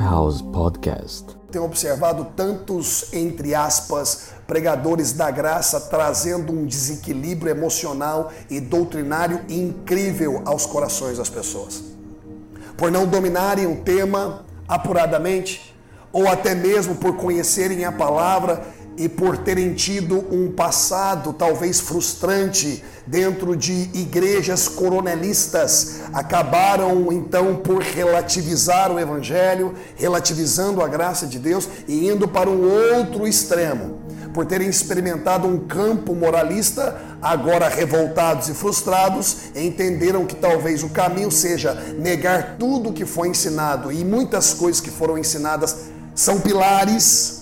Lifehouse Podcast. Tenho observado tantos, entre aspas, pregadores da graça trazendo um desequilíbrio emocional e doutrinário incrível aos corações das pessoas. Por não dominarem o tema apuradamente, ou até mesmo por conhecerem a palavra e por terem tido um passado talvez frustrante dentro de igrejas coronelistas, acabaram então por relativizar o evangelho, relativizando a graça de Deus e indo para um outro extremo. Por terem experimentado um campo moralista, agora revoltados e frustrados, entenderam que talvez o caminho seja negar tudo o que foi ensinado e muitas coisas que foram ensinadas são pilares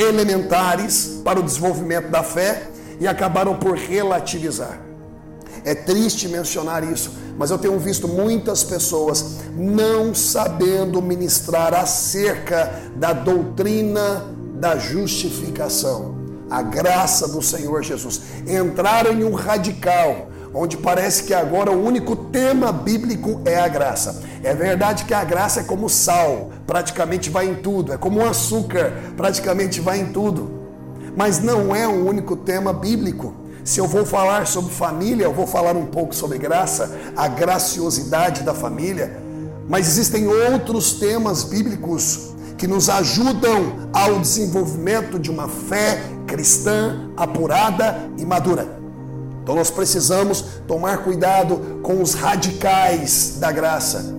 elementares para o desenvolvimento da fé e acabaram por relativizar. É triste mencionar isso, mas eu tenho visto muitas pessoas não sabendo ministrar acerca da doutrina da justificação, a graça do Senhor Jesus. Entraram em um radical, onde parece que agora o único tema bíblico é a graça. É verdade que a graça é como sal, praticamente vai em tudo, é como açúcar, praticamente vai em tudo. Mas não é o único tema bíblico. Se eu vou falar sobre família, eu vou falar um pouco sobre graça, a graciosidade da família. Mas existem outros temas bíblicos que nos ajudam ao desenvolvimento de uma fé cristã apurada e madura. Então nós precisamos tomar cuidado com os radicais da graça.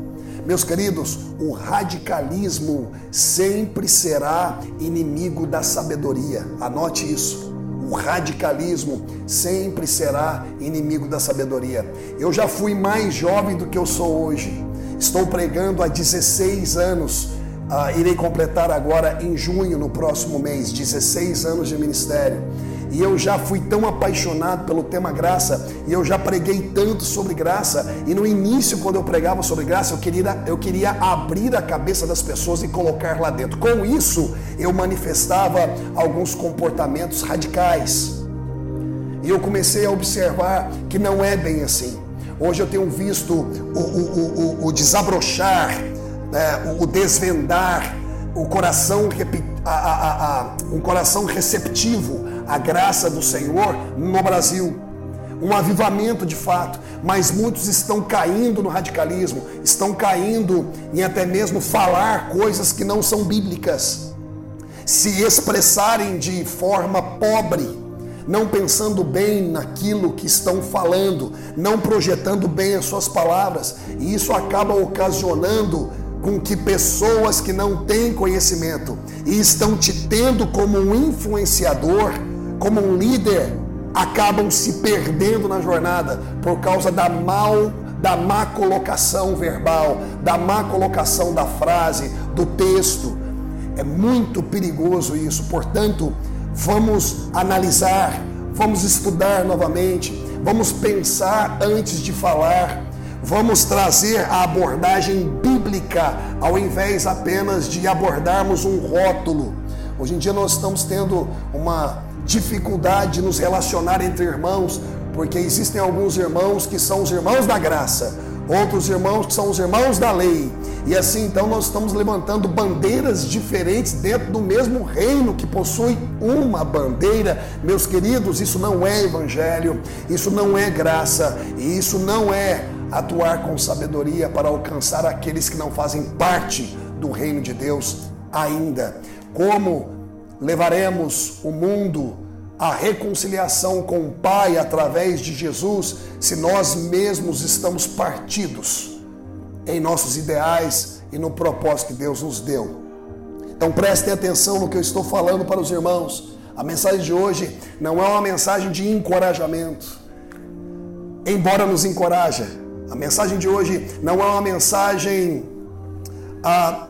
Meus queridos, o radicalismo sempre será inimigo da sabedoria. Anote isso. O radicalismo sempre será inimigo da sabedoria. Eu já fui mais jovem do que eu sou hoje. Estou pregando há 16 anos. Uh, irei completar agora em junho, no próximo mês, 16 anos de ministério. E eu já fui tão apaixonado pelo tema graça, e eu já preguei tanto sobre graça, e no início, quando eu pregava sobre graça, eu queria, eu queria abrir a cabeça das pessoas e colocar lá dentro. Com isso, eu manifestava alguns comportamentos radicais. E eu comecei a observar que não é bem assim. Hoje eu tenho visto o, o, o, o desabrochar, né, o desvendar, o coração, a, a, a, um coração receptivo a graça do Senhor no Brasil. Um avivamento de fato, mas muitos estão caindo no radicalismo, estão caindo em até mesmo falar coisas que não são bíblicas, se expressarem de forma pobre, não pensando bem naquilo que estão falando, não projetando bem as suas palavras, e isso acaba ocasionando com que pessoas que não têm conhecimento e estão te tendo como um influenciador, como um líder, acabam se perdendo na jornada por causa da mal da má colocação verbal, da má colocação da frase, do texto. É muito perigoso isso. Portanto, vamos analisar, vamos estudar novamente, vamos pensar antes de falar, vamos trazer a abordagem bíblica ao invés apenas de abordarmos um rótulo. Hoje em dia nós estamos tendo uma dificuldade de nos relacionar entre irmãos, porque existem alguns irmãos que são os irmãos da graça, outros irmãos que são os irmãos da lei. E assim então nós estamos levantando bandeiras diferentes dentro do mesmo reino que possui uma bandeira. Meus queridos, isso não é evangelho, isso não é graça, e isso não é atuar com sabedoria para alcançar aqueles que não fazem parte do reino de Deus ainda. Como levaremos o mundo à reconciliação com o Pai através de Jesus se nós mesmos estamos partidos em nossos ideais e no propósito que Deus nos deu. Então prestem atenção no que eu estou falando para os irmãos. A mensagem de hoje não é uma mensagem de encorajamento, embora nos encoraje. A mensagem de hoje não é uma mensagem ah,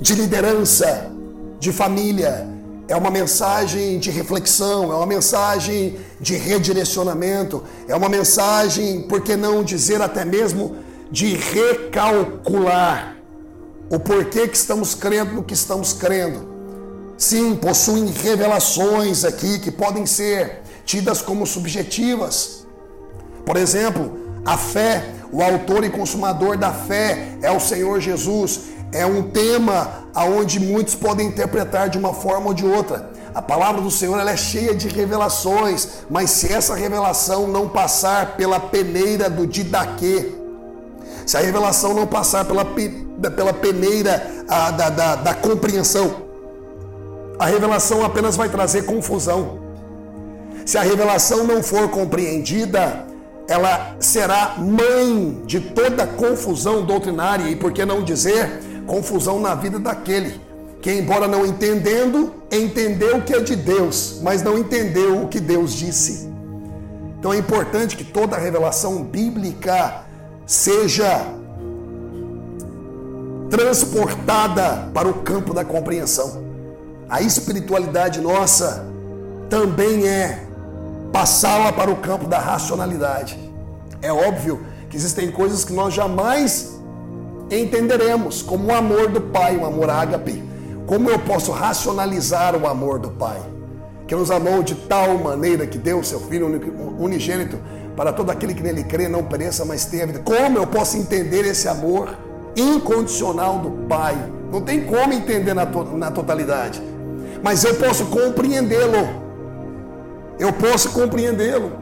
de liderança, de família, é uma mensagem de reflexão, é uma mensagem de redirecionamento, é uma mensagem, por que não dizer até mesmo, de recalcular o porquê que estamos crendo no que estamos crendo. Sim, possuem revelações aqui que podem ser tidas como subjetivas. Por exemplo, a fé O autor e consumador da fé é o Senhor Jesus. É um tema aonde muitos podem interpretar de uma forma ou de outra. A palavra do Senhor ela é cheia de revelações, mas se essa revelação não passar pela peneira do didaquê, se a revelação não passar pela, pela peneira a, da, da, da compreensão, a revelação apenas vai trazer confusão. Se a revelação não for compreendida, ela será mãe de toda confusão doutrinária e, por que não dizer, confusão na vida daquele que, embora não entendendo, entendeu o que é de Deus, mas não entendeu o que Deus disse. Então é importante que toda revelação bíblica seja transportada para o campo da compreensão. A espiritualidade nossa também é passá-la para o campo da racionalidade. É óbvio que existem coisas que nós jamais entenderemos, como o amor do Pai, o amor ágape. Como eu posso racionalizar o amor do Pai? Que nos amou de tal maneira que deu seu Filho unigênito para todo aquele que nele crê não pereça, mas tenha vida. Como eu posso entender esse amor incondicional do Pai? Não tem como entender na, to na totalidade, mas eu posso compreendê-lo eu posso compreendê-lo.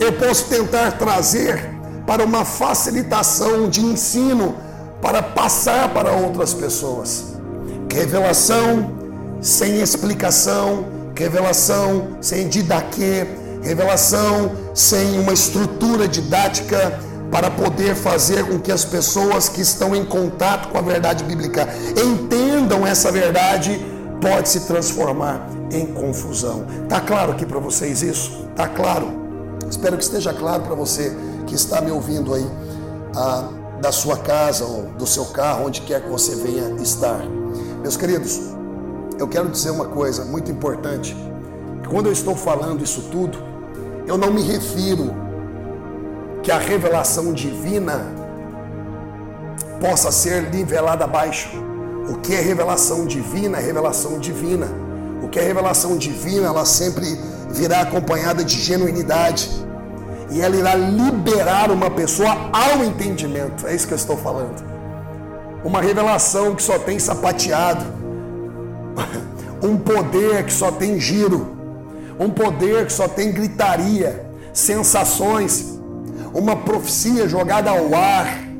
Eu posso tentar trazer para uma facilitação de ensino para passar para outras pessoas. Revelação sem explicação, revelação sem didaquê, revelação sem uma estrutura didática para poder fazer com que as pessoas que estão em contato com a verdade bíblica entendam essa verdade, pode se transformar em confusão. Tá claro aqui para vocês isso? Tá claro? Espero que esteja claro para você que está me ouvindo aí ah, da sua casa ou do seu carro, onde quer que você venha estar. Meus queridos, eu quero dizer uma coisa muito importante. Quando eu estou falando isso tudo, eu não me refiro que a revelação divina possa ser nivelada abaixo. O que é revelação divina é revelação divina que a revelação divina ela sempre virá acompanhada de genuinidade e ela irá liberar uma pessoa ao entendimento. É isso que eu estou falando. Uma revelação que só tem sapateado, um poder que só tem giro, um poder que só tem gritaria, sensações, uma profecia jogada ao ar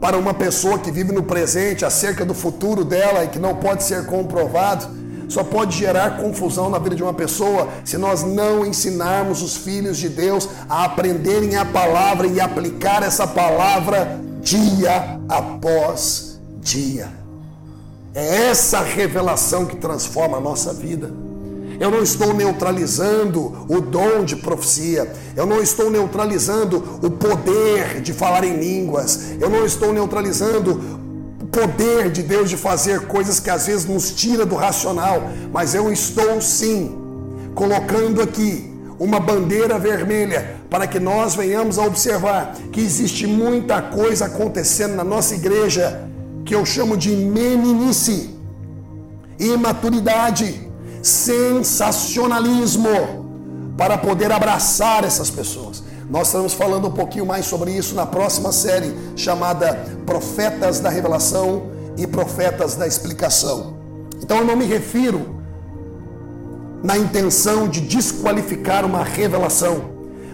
para uma pessoa que vive no presente acerca do futuro dela e que não pode ser comprovado só pode gerar confusão na vida de uma pessoa se nós não ensinarmos os filhos de Deus a aprenderem a palavra e aplicar essa palavra dia após dia. É essa revelação que transforma a nossa vida. Eu não estou neutralizando o dom de profecia. Eu não estou neutralizando o poder de falar em línguas. Eu não estou neutralizando poder de Deus de fazer coisas que às vezes nos tira do racional, mas eu estou sim colocando aqui uma bandeira vermelha para que nós venhamos a observar que existe muita coisa acontecendo na nossa igreja que eu chamo de meninice, imaturidade, sensacionalismo para poder abraçar essas pessoas. Nós estamos falando um pouquinho mais sobre isso na próxima série, chamada Profetas da Revelação e Profetas da Explicação. Então eu não me refiro na intenção de desqualificar uma revelação,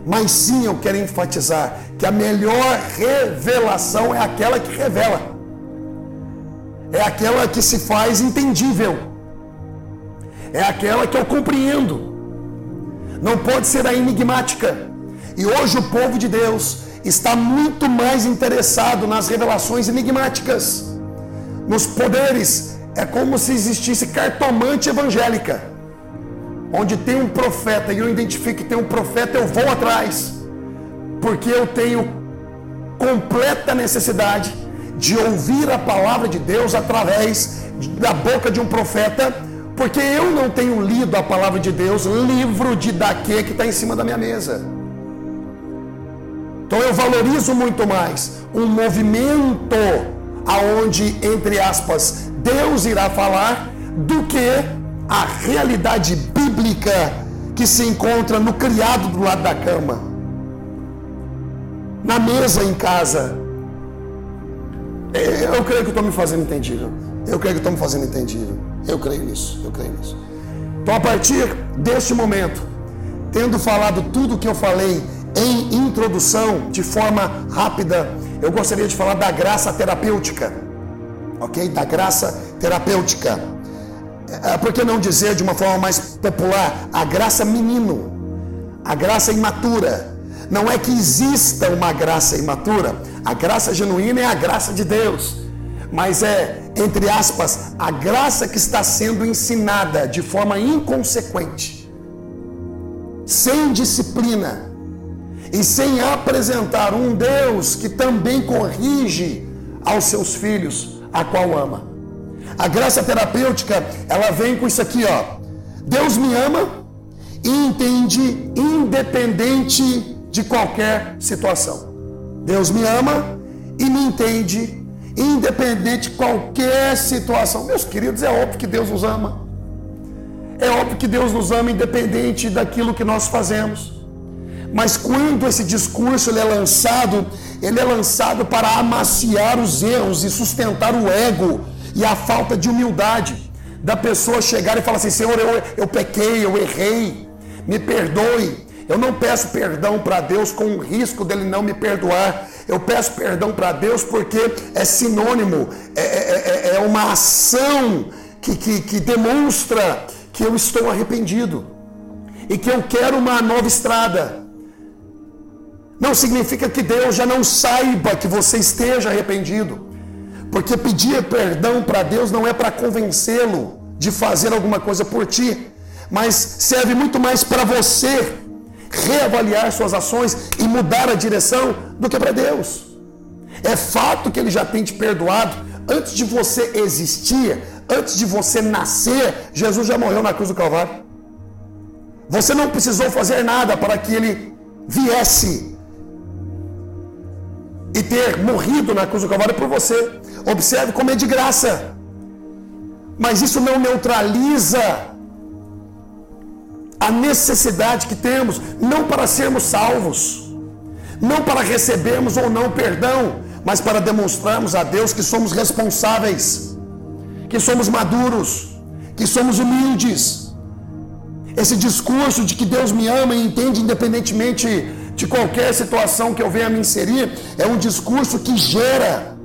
mas sim eu quero enfatizar que a melhor revelação é aquela que revela, é aquela que se faz entendível, é aquela que eu compreendo, não pode ser a enigmática e hoje o povo de Deus está muito mais interessado nas revelações enigmáticas, nos poderes. É como se existisse cartomante evangélica, onde tem um profeta e eu identifico que tem um profeta, eu vou atrás, porque eu tenho completa necessidade de ouvir a palavra de Deus através da boca de um profeta, porque eu não tenho lido a palavra de Deus, livro de Daquê que está em cima da minha mesa. Então eu valorizo muito mais um movimento aonde, entre aspas, Deus irá falar do que a realidade bíblica que se encontra no criado do lado da cama. na mesa em casa. É, eu creio que estou me fazendo entendido. Eu creio que estou me fazendo entendido. Eu creio nisso. Eu creio nisso. Então, a partir deste momento, tendo falado tudo o que eu falei em introdução, de forma rápida, eu gostaria de falar da graça terapêutica. Ok? Da graça terapêutica. É, por que não dizer de uma forma mais popular, a graça menino, a graça imatura. Não é que exista uma graça imatura, a graça genuína é a graça de Deus mas é, entre aspas, a graça que está sendo ensinada de forma inconsequente, sem disciplina e sem apresentar um Deus que também corrige aos seus filhos, a qual ama. A graça terapêutica, ela vem com isso aqui, ó. Deus me ama e entende independente de qualquer situação. Deus me ama e me entende independente de qualquer situação. Meus queridos, é óbvio que Deus nos ama. É óbvio que Deus nos ama independente daquilo que nós fazemos. Mas quando esse discurso ele é lançado, ele é lançado para amaciar os erros e sustentar o ego e a falta de humildade da pessoa chegar e falar assim: Senhor, eu, eu pequei, eu errei, me perdoe. Eu não peço perdão para Deus com o risco dele não me perdoar. Eu peço perdão para Deus porque é sinônimo, é, é, é, é uma ação que, que, que demonstra que eu estou arrependido e que eu quero uma nova estrada. Não significa que Deus já não saiba que você esteja arrependido, porque pedir perdão para Deus não é para convencê-lo de fazer alguma coisa por ti, mas serve muito mais para você reavaliar suas ações e mudar a direção do que para Deus. É fato que Ele já tem te perdoado. Antes de você existir, antes de você nascer, Jesus já morreu na cruz do Calvário. Você não precisou fazer nada para que Ele viesse e ter morrido na cruz do Calvário por você. Observe como é de graça. Mas isso não neutraliza a necessidade que temos, não para sermos salvos, não para recebermos ou não perdão, mas para demonstrarmos a Deus que somos responsáveis, que somos maduros, que somos humildes. Esse discurso de que Deus me ama e entende independentemente de qualquer situação que eu venha me inserir, é um discurso que gera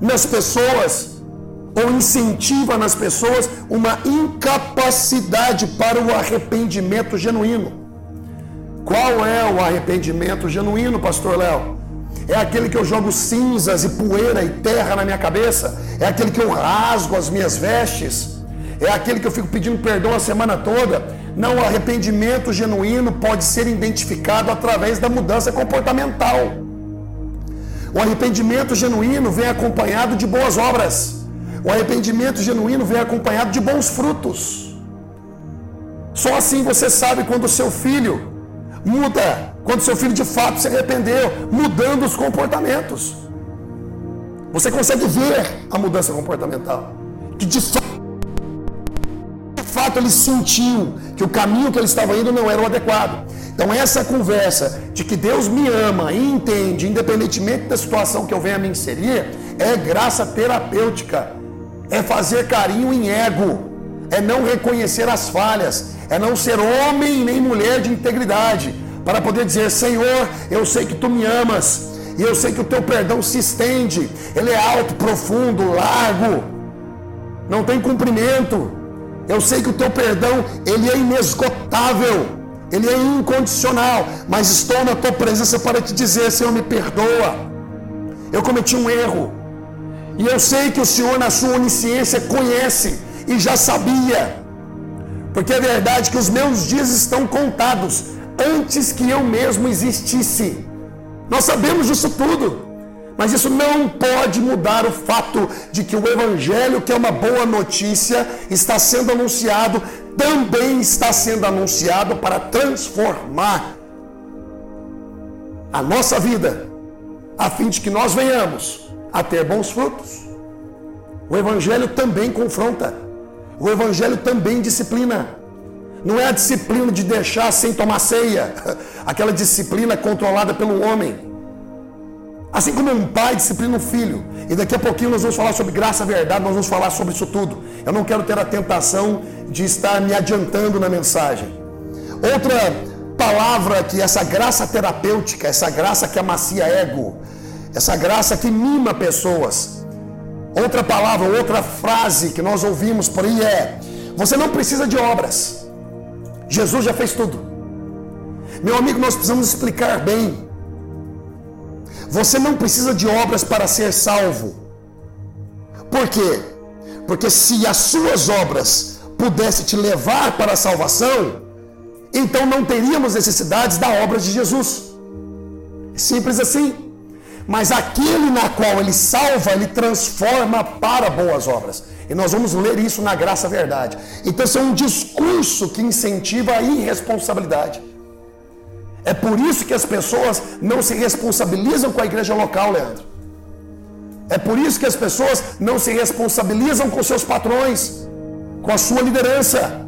nas pessoas ou incentiva nas pessoas uma incapacidade para o arrependimento genuíno. Qual é o arrependimento genuíno, pastor Léo? É aquele que eu jogo cinzas e poeira e terra na minha cabeça? É aquele que eu rasgo as minhas vestes? É aquele que eu fico pedindo perdão a semana toda? Não, o arrependimento genuíno pode ser identificado através da mudança comportamental. O arrependimento genuíno vem acompanhado de boas obras. O arrependimento genuíno vem acompanhado de bons frutos. Só assim você sabe quando o seu filho muda, quando seu filho de fato se arrependeu, mudando os comportamentos. Você consegue ver a mudança comportamental. Que de fato, fato ele sentiu que o caminho que ele estava indo não era o adequado. Então, essa conversa de que Deus me ama e entende, independentemente da situação que eu venha me inserir, é graça terapêutica. É fazer carinho em ego, é não reconhecer as falhas, é não ser homem nem mulher de integridade, para poder dizer: Senhor, eu sei que tu me amas, e eu sei que o teu perdão se estende, ele é alto, profundo, largo, não tem cumprimento. Eu sei que o teu perdão, ele é inesgotável, ele é incondicional, mas estou na tua presença para te dizer, Senhor, me perdoa. Eu cometi um erro. E eu sei que o Senhor, na sua onisciência, conhece e já sabia. Porque é verdade que os meus dias estão contados antes que eu mesmo existisse. Nós sabemos disso tudo. Mas isso não pode mudar o fato de que o Evangelho, que é uma boa notícia, está sendo anunciado, também está sendo anunciado para transformar a nossa vida, a fim de que nós venhamos a ter bons frutos. O Evangelho também confronta. O Evangelho também disciplina. Não é a disciplina de deixar sem tomar ceia, aquela disciplina controlada pelo homem. Assim como um pai disciplina um filho. E daqui a pouquinho nós vamos falar sobre graça, verdade, nós vamos falar sobre isso tudo. Eu não quero ter a tentação de estar me adiantando na mensagem. Outra palavra que essa graça terapêutica, essa graça que amacia ego, essa graça que mima pessoas. Outra palavra, outra frase que nós ouvimos por aí é: você não precisa de obras. Jesus já fez tudo. Meu amigo, nós precisamos explicar bem. Você não precisa de obras para ser salvo. Por quê? Porque se as suas obras pudessem te levar para a salvação, então não teríamos necessidades da obra de Jesus. Simples assim. Mas aquele na qual ele salva, ele transforma para boas obras. E nós vamos ler isso na graça verdade. Então, isso é um discurso que incentiva a irresponsabilidade. É por isso que as pessoas não se responsabilizam com a igreja local, Leandro. É por isso que as pessoas não se responsabilizam com seus patrões, com a sua liderança.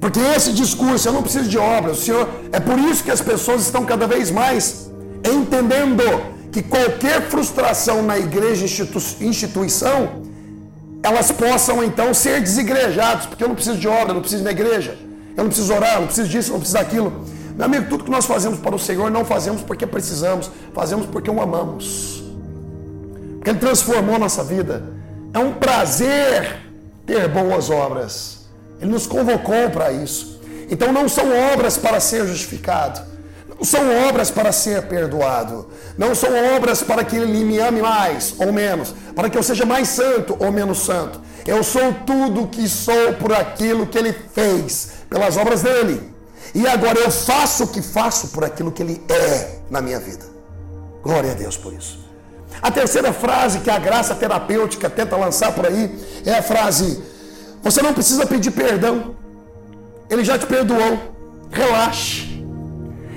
Porque esse discurso, eu não preciso de obras, o Senhor. É por isso que as pessoas estão cada vez mais entendendo que qualquer frustração na igreja instituição, elas possam então ser desigrejadas, porque eu não preciso de obra, eu não preciso de igreja, eu não preciso orar, eu não preciso disso, eu não preciso daquilo. Meu amigo, tudo que nós fazemos para o Senhor não fazemos porque precisamos, fazemos porque o amamos. Porque Ele transformou a nossa vida. É um prazer ter boas obras. Ele nos convocou para isso. Então não são obras para ser justificado. Não são obras para ser perdoado. Não são obras para que Ele me ame mais ou menos. Para que eu seja mais santo ou menos santo. Eu sou tudo que sou por aquilo que Ele fez, pelas obras dele. E agora eu faço o que faço por aquilo que Ele é na minha vida. Glória a Deus por isso. A terceira frase que a graça terapêutica tenta lançar por aí é a frase: Você não precisa pedir perdão, Ele já te perdoou. Relaxe.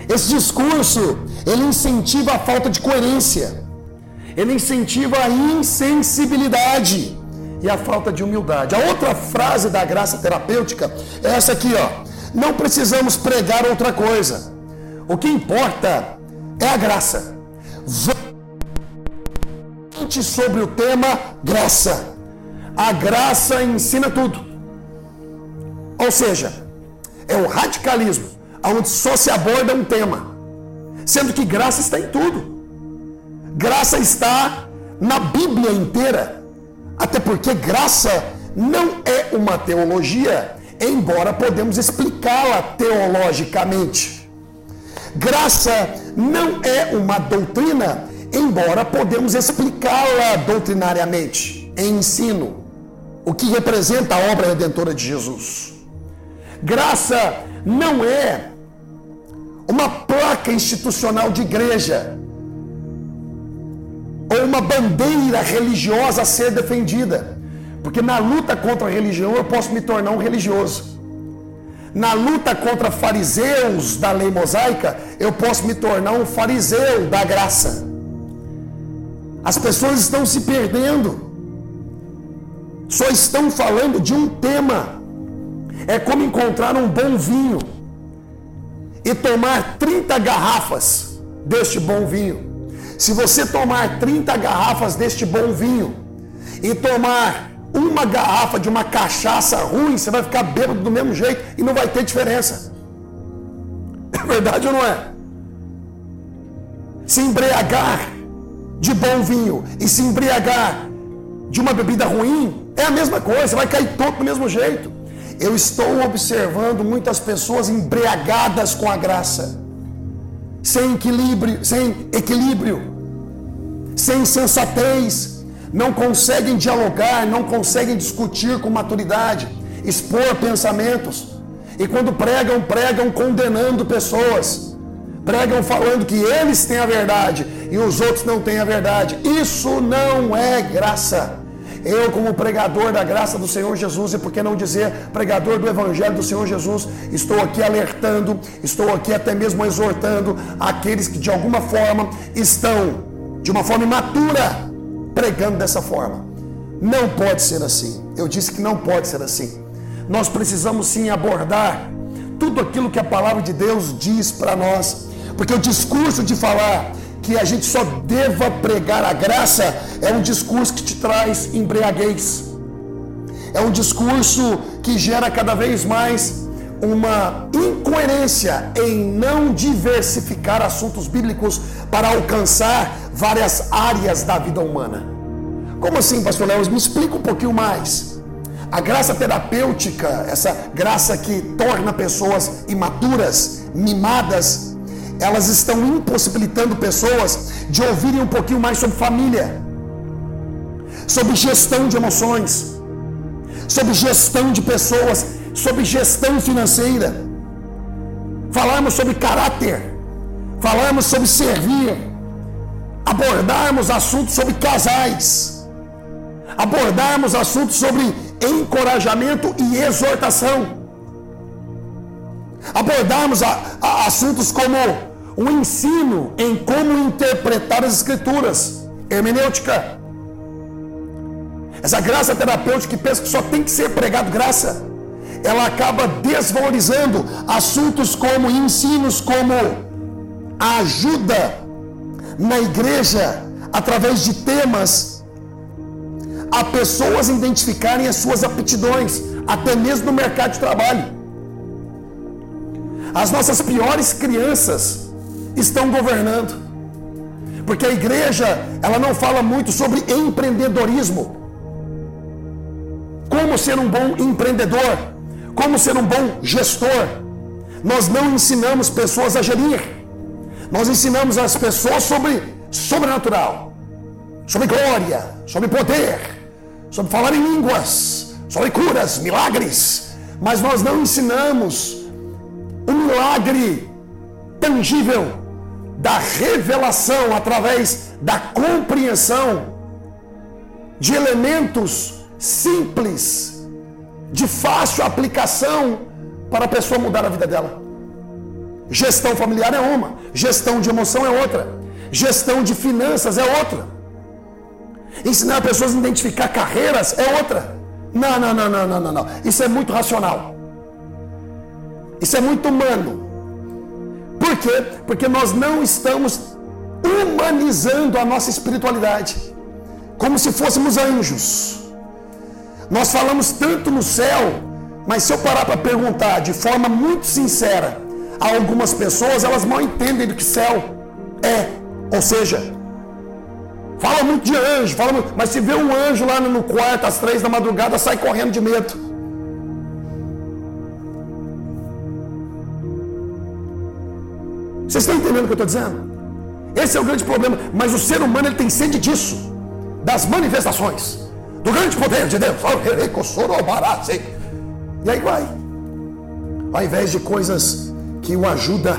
Esse discurso ele incentiva a falta de coerência, ele incentiva a insensibilidade e a falta de humildade. A outra frase da graça terapêutica é essa aqui, ó. Não precisamos pregar outra coisa. O que importa é a graça. Vamos sobre o tema graça. A graça ensina tudo. Ou seja, é o radicalismo, onde só se aborda um tema, sendo que graça está em tudo. Graça está na Bíblia inteira. Até porque graça não é uma teologia, embora podemos explicá-la teologicamente. Graça não é uma doutrina, embora podemos explicá-la doutrinariamente, em ensino, o que representa a obra redentora de Jesus. Graça não é uma placa institucional de igreja ou uma bandeira religiosa a ser defendida. Porque na luta contra a religião eu posso me tornar um religioso. Na luta contra fariseus da lei mosaica, eu posso me tornar um fariseu da graça. As pessoas estão se perdendo. Só estão falando de um tema. É como encontrar um bom vinho e tomar 30 garrafas deste bom vinho. Se você tomar 30 garrafas deste bom vinho e tomar uma garrafa de uma cachaça ruim, você vai ficar bêbado do mesmo jeito e não vai ter diferença. É verdade ou não é? Se embriagar de bom vinho e se embriagar de uma bebida ruim é a mesma coisa, vai cair todo do mesmo jeito. Eu estou observando muitas pessoas embriagadas com a graça, sem equilíbrio, sem equilíbrio, sem sensatez, não conseguem dialogar, não conseguem discutir com maturidade, expor pensamentos. E quando pregam, pregam condenando pessoas. Pregam falando que eles têm a verdade e os outros não têm a verdade. Isso não é graça. Eu, como pregador da graça do Senhor Jesus, e por que não dizer pregador do Evangelho do Senhor Jesus, estou aqui alertando, estou aqui até mesmo exortando aqueles que de alguma forma estão, de uma forma imatura, pregando dessa forma. Não pode ser assim. Eu disse que não pode ser assim. Nós precisamos sim abordar tudo aquilo que a palavra de Deus diz para nós, porque o discurso de falar que a gente só deva pregar a graça é um discurso que te traz embriaguez. É um discurso que gera cada vez mais uma incoerência em não diversificar assuntos bíblicos para alcançar várias áreas da vida humana. Como assim, pastor Léo? Me explica um pouquinho mais. A graça terapêutica, essa graça que torna pessoas imaturas, mimadas, elas estão impossibilitando pessoas de ouvirem um pouquinho mais sobre família, sobre gestão de emoções, sobre gestão de pessoas, sobre gestão financeira. Falarmos sobre caráter, falarmos sobre servir, abordarmos assuntos sobre casais, abordarmos assuntos sobre encorajamento e exortação. Abordarmos a, a, assuntos como o ensino em como interpretar as escrituras, hermenêutica. Essa graça terapêutica que pensa que só tem que ser pregado graça, ela acaba desvalorizando assuntos como ensinos como ajuda na igreja através de temas a pessoas identificarem as suas aptidões, até mesmo no mercado de trabalho. As nossas piores crianças estão governando. Porque a igreja, ela não fala muito sobre empreendedorismo. Como ser um bom empreendedor, como ser um bom gestor. Nós não ensinamos pessoas a gerir. Nós ensinamos as pessoas sobre sobrenatural, sobre glória, sobre poder, sobre falar em línguas, sobre curas, milagres, mas nós não ensinamos o milagre tangível da revelação através da compreensão de elementos simples, de fácil aplicação para a pessoa mudar a vida dela. Gestão familiar é uma, gestão de emoção é outra, gestão de finanças é outra. Ensinar pessoas a identificar carreiras é outra. Não, não, não, não, não, não, não. Isso é muito racional. Isso é muito humano. Por quê? Porque nós não estamos humanizando a nossa espiritualidade como se fôssemos anjos. Nós falamos tanto no céu, mas se eu parar para perguntar de forma muito sincera algumas pessoas, elas mal entendem do que céu é. Ou seja, Fala muito de anjo, fala muito, mas se vê um anjo lá no quarto às três da madrugada, sai correndo de medo. Vocês estão entendendo o que eu estou dizendo? Esse é o grande problema. Mas o ser humano ele tem sede disso, das manifestações, do grande poder de Deus. E aí vai. Ao invés de coisas que o ajudam.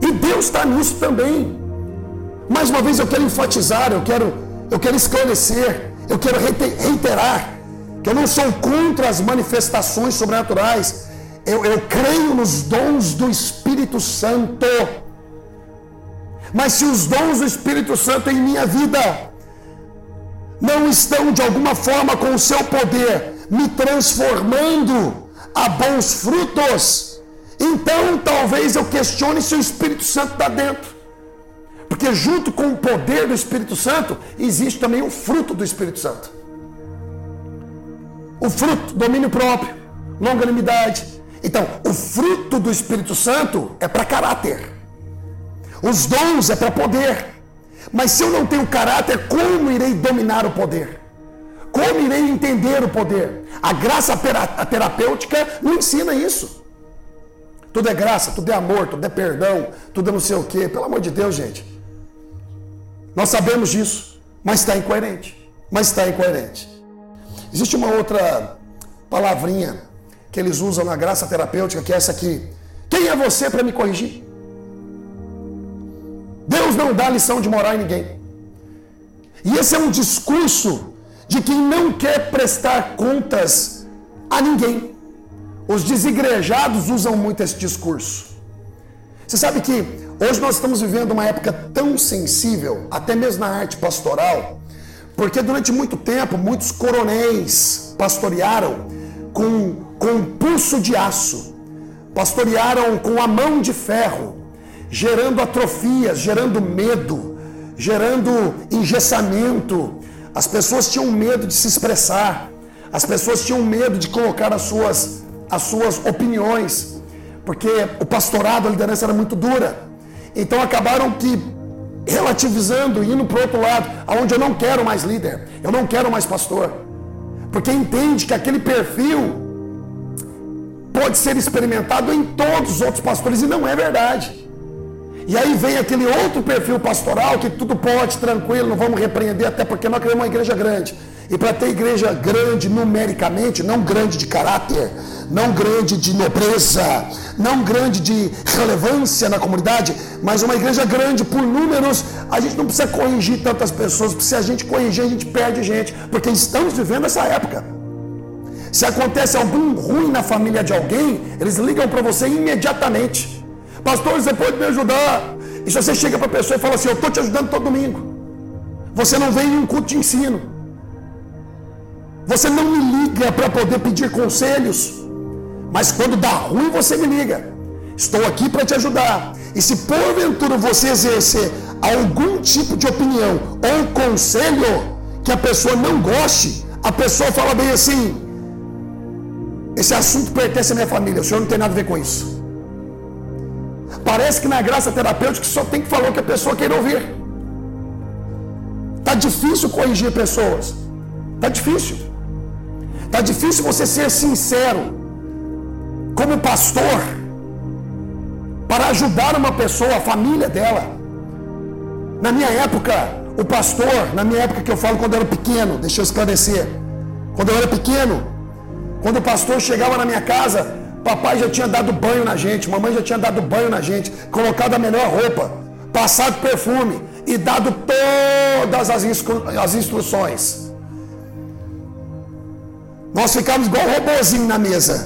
E Deus está nisso também. Mais uma vez eu quero enfatizar, eu quero, eu quero esclarecer, eu quero reiterar que eu não sou contra as manifestações sobrenaturais. Eu, eu creio nos dons do Espírito Santo. Mas se os dons do Espírito Santo em minha vida não estão de alguma forma com o seu poder me transformando a bons frutos, então talvez eu questione se o Espírito Santo está dentro. Porque junto com o poder do Espírito Santo, existe também o fruto do Espírito Santo. O fruto, domínio próprio, longanimidade. Então, o fruto do Espírito Santo é para caráter. Os dons é para poder. Mas se eu não tenho caráter, como irei dominar o poder? Como irei entender o poder? A graça terapêutica não ensina isso. Tudo é graça, tudo é amor, tudo é perdão, tudo é não sei o quê. Pelo amor de Deus, gente. Nós sabemos disso, mas está incoerente. Mas está incoerente. Existe uma outra palavrinha que eles usam na graça terapêutica, que é essa aqui. Quem é você para me corrigir? Deus não dá lição de moral em ninguém. E esse é um discurso de quem não quer prestar contas a ninguém. Os desigrejados usam muito esse discurso. Você sabe que Hoje nós estamos vivendo uma época tão sensível, até mesmo na arte pastoral, porque durante muito tempo muitos coronéis pastorearam com, com um pulso de aço, pastorearam com a mão de ferro, gerando atrofias, gerando medo, gerando engessamento. As pessoas tinham medo de se expressar, as pessoas tinham medo de colocar as suas, as suas opiniões, porque o pastorado, a liderança era muito dura. Então acabaram que relativizando, indo para outro lado, aonde eu não quero mais líder, eu não quero mais pastor, porque entende que aquele perfil pode ser experimentado em todos os outros pastores e não é verdade. E aí vem aquele outro perfil pastoral que tudo pode, tranquilo, não vamos repreender, até porque nós queremos uma igreja grande. E para ter igreja grande numericamente, não grande de caráter, não grande de nobreza, não grande de relevância na comunidade, mas uma igreja grande por números, a gente não precisa corrigir tantas pessoas, porque se a gente corrigir, a gente perde gente, porque estamos vivendo essa época. Se acontece algum ruim na família de alguém, eles ligam para você imediatamente. Pastor, você pode me ajudar? E se você chega para a pessoa e fala assim, eu estou te ajudando todo domingo. Você não vem em um culto de ensino. Você não me liga para poder pedir conselhos. Mas quando dá ruim, você me liga. Estou aqui para te ajudar. E se porventura você exercer algum tipo de opinião ou conselho que a pessoa não goste, a pessoa fala bem assim: esse assunto pertence à minha família, o senhor não tem nada a ver com isso. Parece que na graça terapêutica só tem que falar o que a pessoa quer ouvir. Tá difícil corrigir pessoas. Tá difícil. Tá difícil você ser sincero como pastor para ajudar uma pessoa, a família dela. Na minha época, o pastor, na minha época que eu falo quando eu era pequeno, deixa eu esclarecer. Quando eu era pequeno, quando o pastor chegava na minha casa, Papai já tinha dado banho na gente, mamãe já tinha dado banho na gente, colocado a melhor roupa, passado perfume e dado todas as, instru as instruções. Nós ficávamos igual robozinho na mesa.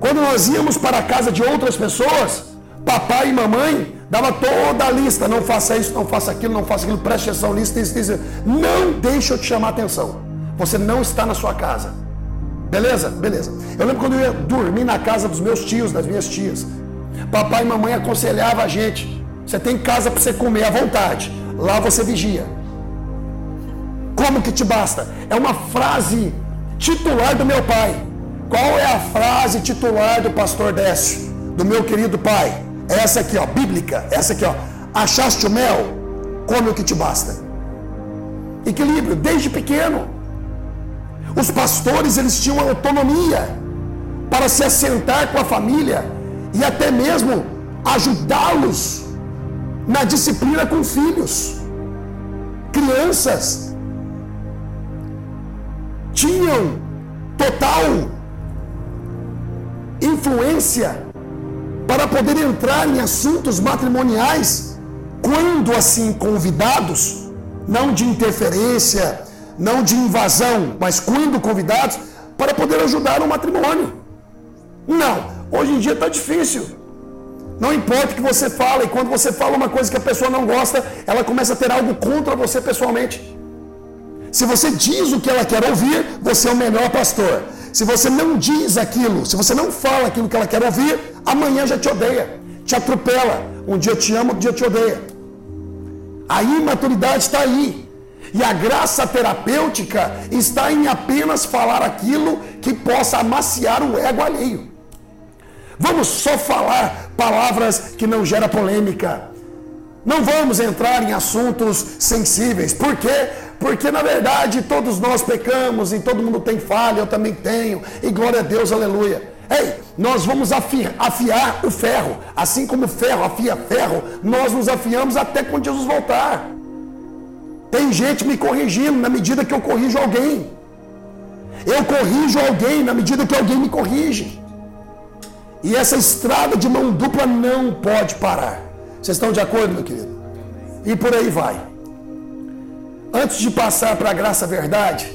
Quando nós íamos para a casa de outras pessoas, papai e mamãe dava toda a lista, não faça isso, não faça aquilo, não faça aquilo, preste atenção nisso, nisso, nisso. Não deixe eu te chamar atenção. Você não está na sua casa. Beleza? Beleza. Eu lembro quando eu ia dormir na casa dos meus tios, das minhas tias. Papai e mamãe aconselhavam a gente. Você tem casa para você comer à vontade. Lá você vigia. Como que te basta? É uma frase titular do meu pai. Qual é a frase titular do pastor Décio? Do meu querido pai? Essa aqui, ó, bíblica. Essa aqui, ó. Achaste o mel? Come o que te basta. Equilíbrio, desde pequeno. Os pastores eles tinham autonomia para se assentar com a família e até mesmo ajudá-los na disciplina com filhos, crianças. Tinham total influência para poder entrar em assuntos matrimoniais quando assim convidados, não de interferência, não de invasão, mas quando convidados, para poder ajudar no matrimônio. Não, hoje em dia está difícil. Não importa o que você fala, e quando você fala uma coisa que a pessoa não gosta, ela começa a ter algo contra você pessoalmente. Se você diz o que ela quer ouvir, você é o melhor pastor. Se você não diz aquilo, se você não fala aquilo que ela quer ouvir, amanhã já te odeia, te atropela. Um dia te ama, outro dia te odeia. A imaturidade está aí. E a graça terapêutica está em apenas falar aquilo que possa amaciar o ego alheio. Vamos só falar palavras que não geram polêmica. Não vamos entrar em assuntos sensíveis. Por quê? Porque na verdade todos nós pecamos e todo mundo tem falha, eu também tenho. E glória a Deus, aleluia. Ei, nós vamos afiar, afiar o ferro. Assim como o ferro afia ferro, nós nos afiamos até quando Jesus voltar. Tem gente me corrigindo na medida que eu corrijo alguém. Eu corrijo alguém na medida que alguém me corrige. E essa estrada de mão dupla não pode parar. Vocês estão de acordo, meu querido? E por aí vai. Antes de passar para a graça verdade,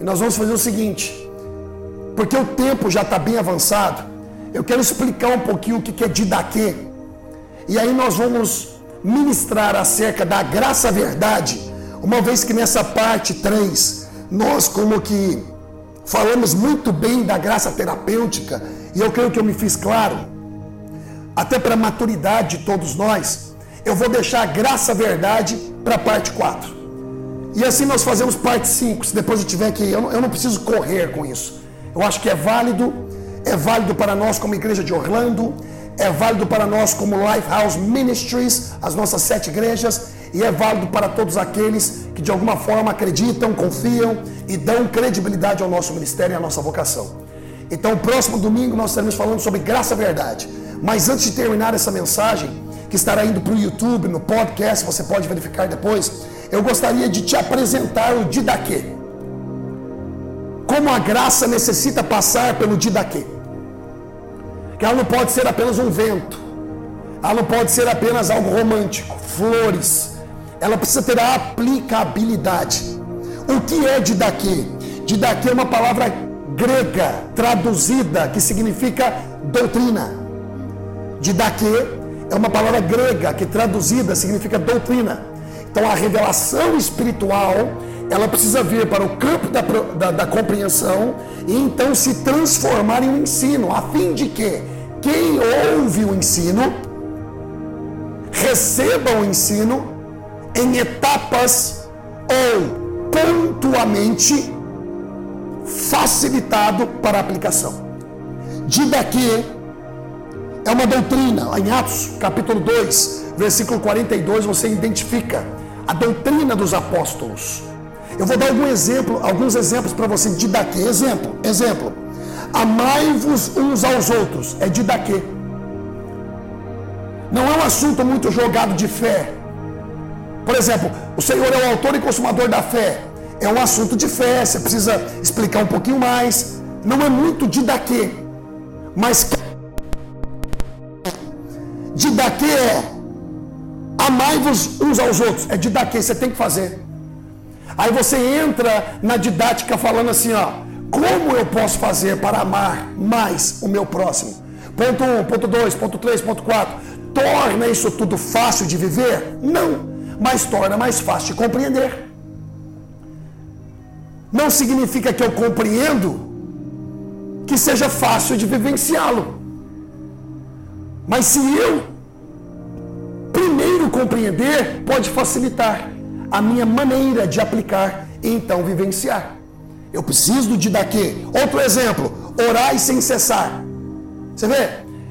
nós vamos fazer o seguinte, porque o tempo já está bem avançado, eu quero explicar um pouquinho o que é didaquê. E aí nós vamos ministrar acerca da graça verdade, uma vez que nessa parte 3, nós como que falamos muito bem da graça terapêutica, e eu creio que eu me fiz claro. até para a maturidade de todos nós, eu vou deixar a graça verdade para a parte 4. E assim nós fazemos parte 5. Se depois eu tiver que. Eu não, eu não preciso correr com isso. Eu acho que é válido. É válido para nós como igreja de Orlando. É válido para nós como Lifehouse Ministries, as nossas sete igrejas. E é válido para todos aqueles que de alguma forma acreditam, confiam e dão credibilidade ao nosso ministério e à nossa vocação. Então, próximo domingo nós estaremos falando sobre graça e verdade. Mas antes de terminar essa mensagem, que estará indo para o YouTube, no podcast, você pode verificar depois, eu gostaria de te apresentar o Didaquê. Como a graça necessita passar pelo Didaquê. Que ela não pode ser apenas um vento, ela não pode ser apenas algo romântico, flores. Ela precisa ter a aplicabilidade. O que é Didaquê? Didaquê é uma palavra grega traduzida que significa doutrina. Didaquê é uma palavra grega que traduzida significa doutrina. Então a revelação espiritual ela precisa vir para o campo da, da, da, compreensão e então se transformar em um ensino, a fim de que quem ouve o ensino receba o ensino em etapas ou pontuamente facilitado para aplicação. Didaquê é uma doutrina. Em Atos, capítulo 2, versículo 42, você identifica a doutrina dos apóstolos. Eu vou dar algum exemplo, alguns exemplos para você de daqui. Exemplo, exemplo. Amai-vos uns aos outros. É de daqui. Não é um assunto muito jogado de fé. Por exemplo, o Senhor é o autor e consumador da fé. É um assunto de fé, você precisa explicar um pouquinho mais. Não é muito de daqui. Mas de daqui é amai-vos uns aos outros. É de daqui, você tem que fazer. Aí você entra na didática falando assim, ó, como eu posso fazer para amar mais o meu próximo? Ponto 1, um, ponto 2, ponto 3, ponto 4. Torna isso tudo fácil de viver? Não, mas torna mais fácil de compreender. Não significa que eu compreendo que seja fácil de vivenciá-lo. Mas se eu primeiro compreender, pode facilitar a minha maneira de aplicar e então vivenciar. Eu preciso de daqui. Outro exemplo, orar sem cessar. Você vê?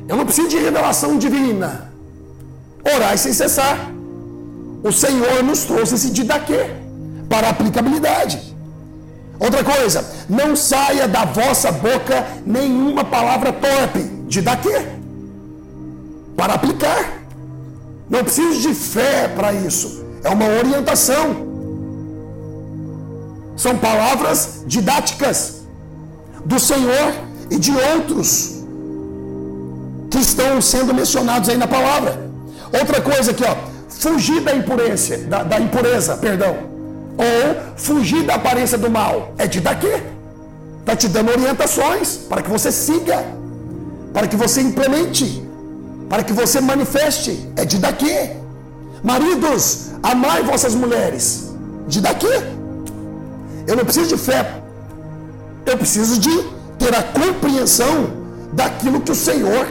Eu não preciso de revelação divina. Orar sem cessar. O Senhor nos trouxe esse de daqui para aplicabilidade. Outra coisa, não saia da vossa boca nenhuma palavra torpe de daqui para aplicar. Não preciso de fé para isso. É uma orientação. São palavras didáticas do Senhor e de outros que estão sendo mencionados aí na palavra. Outra coisa aqui, ó, fugir da impureza, da, da impureza, perdão, ou fugir da aparência do mal. É de daqui. Está te dando orientações para que você siga, para que você implemente para que você manifeste. É de daqui. Maridos, amai vossas mulheres. De daqui. Eu não preciso de fé. Eu preciso de ter a compreensão daquilo que o Senhor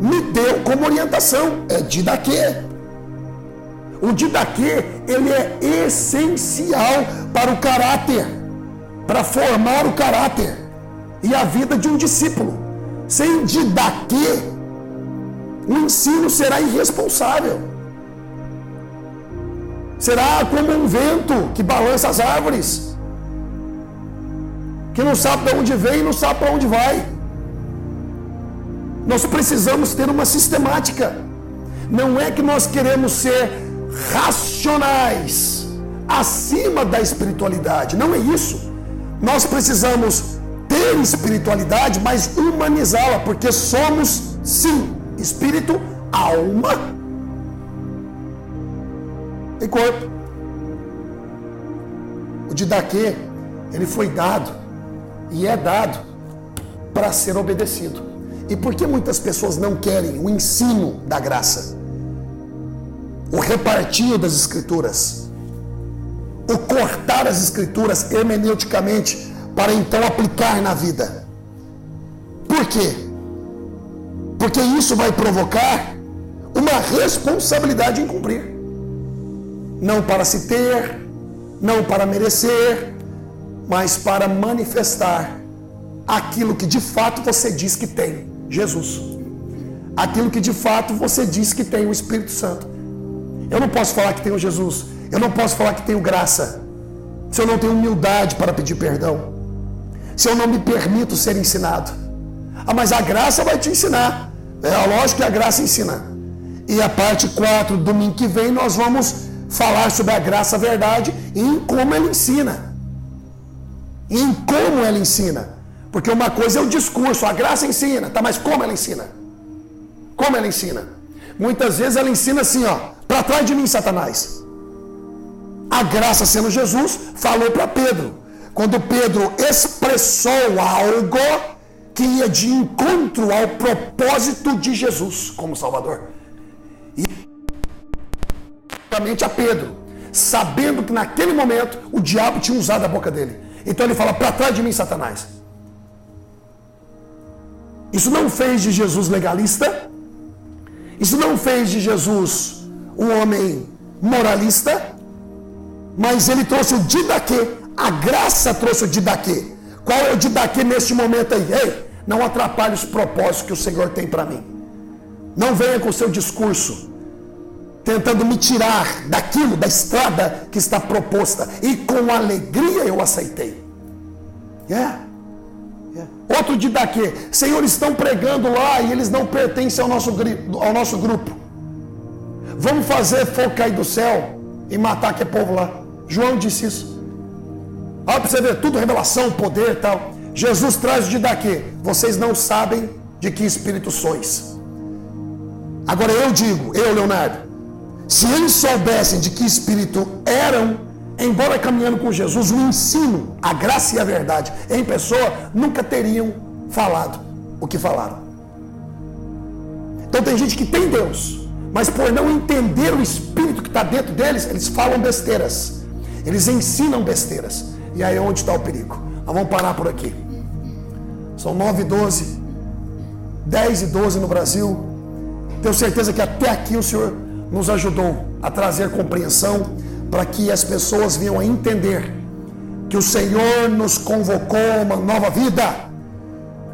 me deu como orientação. É de daqui. O de daqui, ele é essencial para o caráter, para formar o caráter e a vida de um discípulo. Sem de daqui, o ensino será irresponsável. Será como um vento que balança as árvores, que não sabe de onde vem e não sabe para onde vai. Nós precisamos ter uma sistemática. Não é que nós queremos ser racionais acima da espiritualidade. Não é isso. Nós precisamos ter espiritualidade, mas humanizá-la, porque somos, sim, espírito, alma e corpo. O didaquê, ele foi dado e é dado para ser obedecido. E por que muitas pessoas não querem o ensino da graça? O repartir das escrituras, o cortar as escrituras hermeneuticamente para então aplicar na vida. Por quê? Porque isso vai provocar uma responsabilidade em cumprir. Não para se ter, não para merecer, mas para manifestar aquilo que de fato você diz que tem, Jesus. Aquilo que de fato você diz que tem o Espírito Santo. Eu não posso falar que tenho Jesus, eu não posso falar que tenho graça, se eu não tenho humildade para pedir perdão, se eu não me permito ser ensinado. Ah, mas a graça vai te ensinar. É lógico que a graça ensina. E a parte 4, domingo que vem, nós vamos falar sobre a graça, a verdade e em como ela ensina. E em como ela ensina. Porque uma coisa é o discurso, a graça ensina, tá? Mas como ela ensina? Como ela ensina? Muitas vezes ela ensina assim, ó, para trás de mim, Satanás. A graça sendo Jesus, falou para Pedro. Quando Pedro expressou algo que ia de encontro ao propósito de Jesus como Salvador a Pedro, sabendo que naquele momento o diabo tinha usado a boca dele. Então ele fala: para trás de mim, Satanás. Isso não fez de Jesus legalista, isso não fez de Jesus um homem moralista, mas ele trouxe o didaquê, a graça trouxe o didaquê. Qual é o didaquê neste momento aí? Ei, não atrapalhe os propósitos que o Senhor tem para mim. Não venha com o seu discurso tentando me tirar daquilo, da estrada que está proposta. E com alegria eu aceitei. Yeah. Yeah. Outro de daqui, Senhor, estão pregando lá e eles não pertencem ao nosso, ao nosso grupo. Vamos fazer fogo cair do céu e matar aquele povo lá. João disse isso. Olha para você ver, tudo revelação, poder e tal. Jesus traz de daqui. Vocês não sabem de que espírito sois. Agora eu digo, eu, Leonardo, se eles soubessem de que espírito eram, embora caminhando com Jesus, o ensino, a graça e a verdade em pessoa, nunca teriam falado o que falaram. Então tem gente que tem Deus, mas por não entender o espírito que está dentro deles, eles falam besteiras, eles ensinam besteiras. E aí onde está o perigo. Nós vamos parar por aqui. São 9 e 12, 10 e 12 no Brasil. Tenho certeza que até aqui o Senhor nos ajudou a trazer compreensão para que as pessoas venham a entender que o Senhor nos convocou a uma nova vida.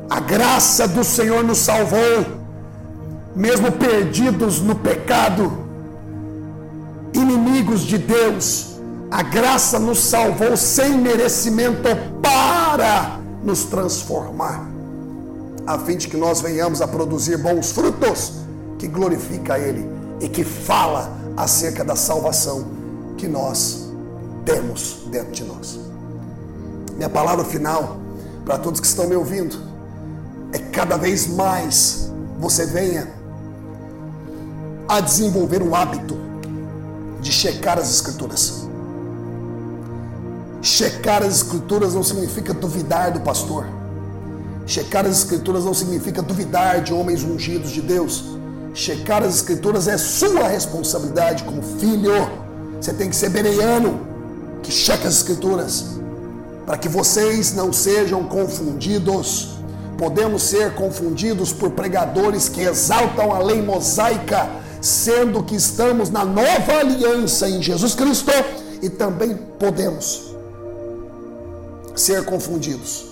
A graça do Senhor nos salvou, mesmo perdidos no pecado, inimigos de Deus. A graça nos salvou sem merecimento para nos transformar, a fim de que nós venhamos a produzir bons frutos que glorifica Ele e que fala acerca da salvação que nós temos dentro de nós. Minha palavra final para todos que estão me ouvindo é que cada vez mais você venha a desenvolver um hábito de checar as escrituras. Checar as escrituras não significa duvidar do pastor. Checar as escrituras não significa duvidar de homens ungidos de Deus Checar as escrituras é sua responsabilidade como filho. Você tem que ser bereano que checa as escrituras para que vocês não sejam confundidos. Podemos ser confundidos por pregadores que exaltam a lei mosaica, sendo que estamos na nova aliança em Jesus Cristo, e também podemos ser confundidos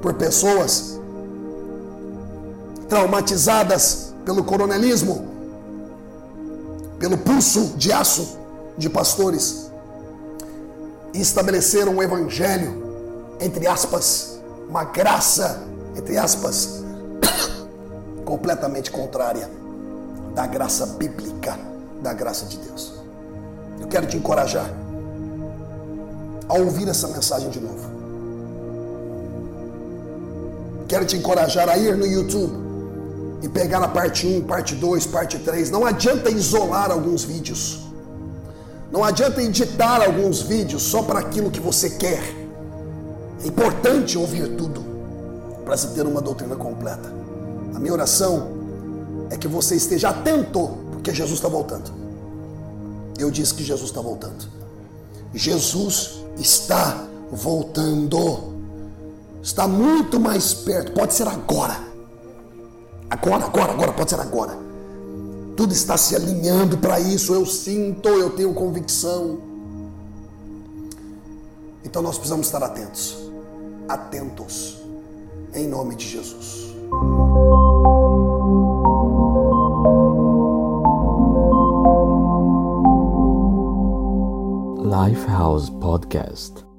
por pessoas traumatizadas pelo coronelismo, pelo pulso de aço de pastores, e estabeleceram um evangelho, entre aspas, uma graça, entre aspas, completamente contrária da graça bíblica, da graça de Deus. Eu quero te encorajar a ouvir essa mensagem de novo. Quero te encorajar a ir no YouTube e pegar a parte 1, parte 2, parte 3. Não adianta isolar alguns vídeos. Não adianta editar alguns vídeos só para aquilo que você quer. É importante ouvir tudo para se ter uma doutrina completa. A minha oração é que você esteja atento, porque Jesus está voltando. Eu disse que Jesus está voltando. Jesus está voltando. Está muito mais perto. Pode ser agora Agora, agora, agora, pode ser agora. Tudo está se alinhando para isso, eu sinto, eu tenho convicção. Então nós precisamos estar atentos. Atentos. Em nome de Jesus. Lifehouse Podcast